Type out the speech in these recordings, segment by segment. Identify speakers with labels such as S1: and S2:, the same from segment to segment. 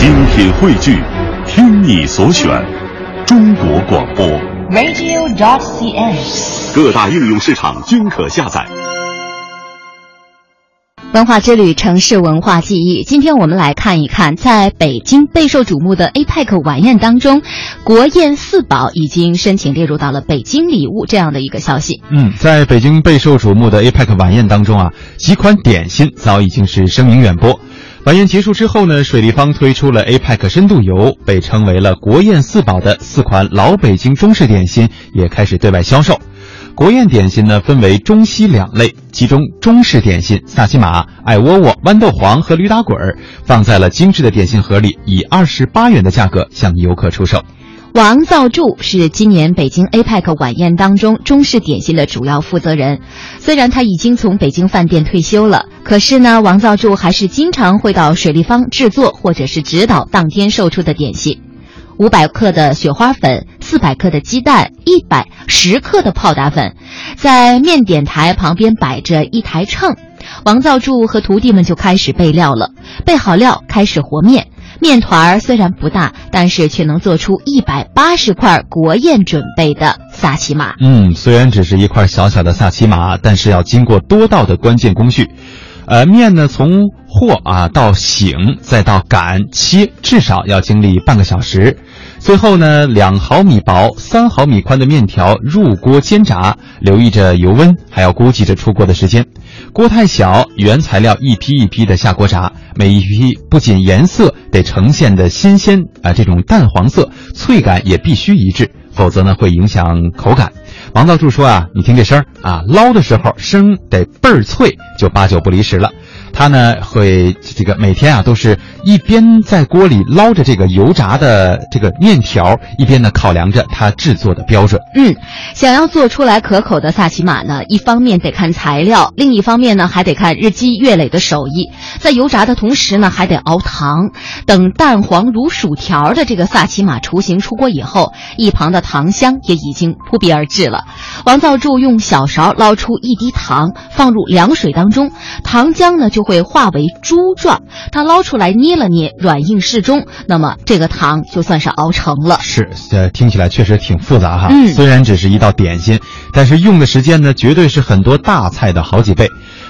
S1: 精品汇聚，听你所选，中国广播。
S2: radio.cn。
S1: 各大应用市场均可下载。
S3: 文化之旅，城市文化记忆。今天我们来看一看，在北京备受瞩目的 APEC 晚宴当中，国宴四宝已经申请列入到了北京礼物这样的一个消息。
S4: 嗯，在北京备受瞩目的 APEC 晚宴当中啊，几款点心早已经是声名远播。晚宴结束之后呢，水立方推出了 APEC 深度游，被称为了国宴四宝的四款老北京中式点心也开始对外销售。国宴点心呢分为中西两类，其中中式点心萨琪玛、艾窝窝、豌豆黄和驴打滚儿放在了精致的点心盒里，以二十八元的价格向游客出售。
S3: 王造柱是今年北京 APEC 晚宴当中中式点心的主要负责人。虽然他已经从北京饭店退休了，可是呢，王造柱还是经常会到水立方制作或者是指导当天售出的点心。五百克的雪花粉，四百克的鸡蛋，一百十克的泡打粉，在面点台旁边摆着一台秤，王造柱和徒弟们就开始备料了。备好料，开始和面。面团儿虽然不大，但是却能做出一百八十块国宴准备的萨琪玛。
S4: 嗯，虽然只是一块小小的萨琪玛，但是要经过多道的关键工序。呃，面呢从和啊到醒，再到擀切，至少要经历半个小时。最后呢，两毫米薄、三毫米宽的面条入锅煎炸，留意着油温，还要估计着出锅的时间。锅太小，原材料一批一批的下锅炸，每一批不仅颜色得呈现的新鲜啊、这种淡黄色，脆感也必须一致，否则呢会影响口感。王道柱说啊，你听这声儿啊，捞的时候声得倍儿脆，就八九不离十了。他呢会这个每天啊都是一边在锅里捞着这个油炸的这个面条，一边呢考量着它制作的标准。
S3: 嗯，想要做出来可口的萨琪玛呢，一方面得看材料，另一方面呢还得看日积月累的手艺。在油炸的同时呢，还得熬糖。等蛋黄如薯条的这个萨琪玛雏形出锅以后，一旁的糖香也已经扑鼻而至了。王造柱用小勺捞出一滴糖，放入凉水当中，糖浆呢就会化为珠状。他捞出来捏了捏，软硬适中，那么这个糖就算是熬成了。
S4: 是，呃，听起来确实挺复杂哈。
S3: 嗯，
S4: 虽然只是一道点心，但是用的时间呢，绝对是很多大菜的好几倍。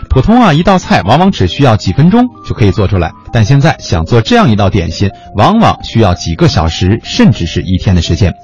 S4: 普通啊，一道菜往往只需要几分钟就可以做出来，但现在想做这样一道点心，往往需要几个小时，甚至是一天的时间。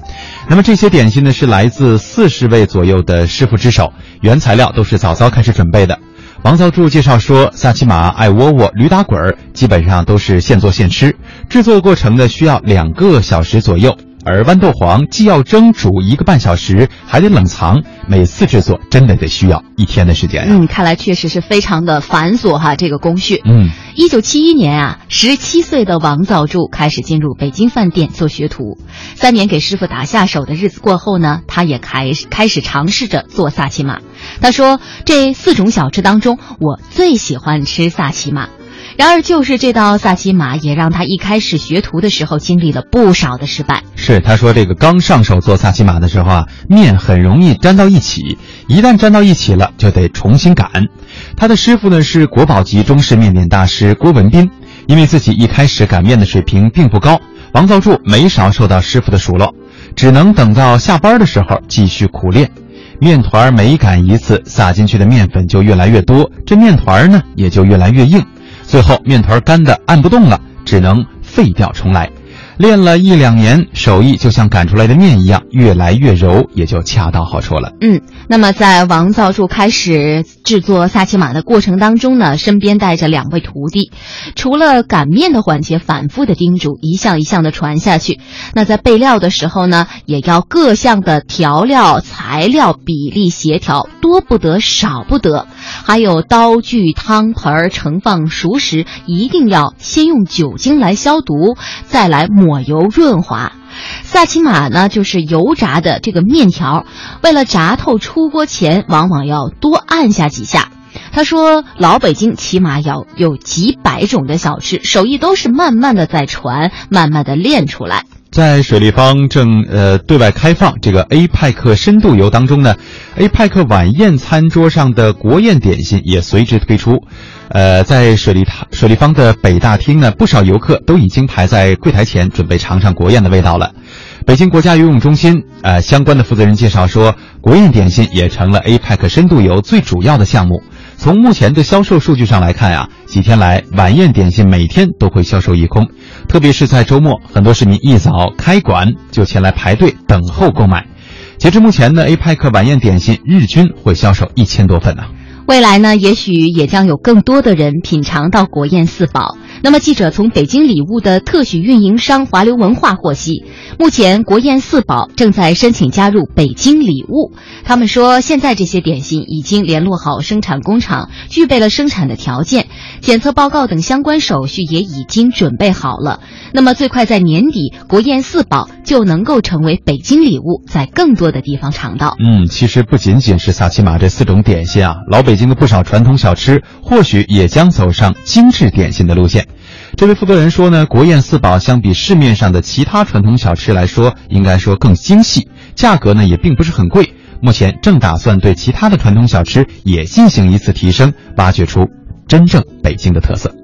S4: 那么这些点心呢，是来自四十位左右的师傅之手，原材料都是早早开始准备的。王造柱介绍说，萨琪玛、艾窝窝、驴打滚儿基本上都是现做现吃，制作过程呢需要两个小时左右。而豌豆黄既要蒸煮一个半小时，还得冷藏，每次制作真的得需要一天的时间、啊。
S3: 嗯，看来确实是非常的繁琐哈，这个工序。
S4: 嗯，
S3: 一九七一年啊，十七岁的王造柱开始进入北京饭店做学徒。三年给师傅打下手的日子过后呢，他也开始开始尝试着做萨琪玛。他说，这四种小吃当中，我最喜欢吃萨琪玛。然而，就是这道萨琪玛，也让他一开始学徒的时候经历了不少的失败。
S4: 是，他说这个刚上手做萨琪玛的时候啊，面很容易粘到一起，一旦粘到一起了，就得重新擀。他的师傅呢是国宝级中式面点大师郭文斌，因为自己一开始擀面的水平并不高，王造柱没少受到师傅的数落，只能等到下班的时候继续苦练。面团每擀一次，撒进去的面粉就越来越多，这面团呢也就越来越硬。最后面团干的按不动了，只能废掉重来。练了一两年，手艺就像擀出来的面一样，越来越柔，也就恰到好处了。
S3: 嗯，那么在王造柱开始制作萨琪玛的过程当中呢，身边带着两位徒弟，除了擀面的环节反复的叮嘱，一项一项的传下去。那在备料的时候呢，也要各项的调料材料比例协调，多不得少不得。还有刀具、汤盆盛放熟食，一定要先用酒精来消毒，再来抹油润滑。萨琪玛呢，就是油炸的这个面条，为了炸透出锅前，往往要多按下几下。他说，老北京起码要有几百种的小吃，手艺都是慢慢的在传，慢慢的练出来。
S4: 在水立方正呃对外开放这个 A 派克深度游当中呢，A 派克晚宴餐桌上的国宴点心也随之推出。呃，在水立塔水立方的北大厅呢，不少游客都已经排在柜台前，准备尝尝国宴的味道了。北京国家游泳中心呃相关的负责人介绍说，国宴点心也成了 A 派克深度游最主要的项目。从目前的销售数据上来看啊，几天来晚宴点心每天都会销售一空，特别是在周末，很多市民一早开馆就前来排队等候购买。截至目前呢，A 派克晚宴点心日均会销售一千多份呢。
S3: 未来呢，也许也将有更多的人品尝到国宴四宝。那么，记者从北京礼物的特许运营商华流文化获悉，目前国宴四宝正在申请加入北京礼物。他们说，现在这些点心已经联络好生产工厂，具备了生产的条件，检测报告等相关手续也已经准备好了。那么，最快在年底，国宴四宝就能够成为北京礼物，在更多的地方尝到。
S4: 嗯，其实不仅仅是萨琪玛这四种点心啊，老北京的不少传统小吃或许也将走上精致点心的路线。这位负责人说呢，国宴四宝相比市面上的其他传统小吃来说，应该说更精细，价格呢也并不是很贵。目前正打算对其他的传统小吃也进行一次提升，挖掘出真正北京的特色。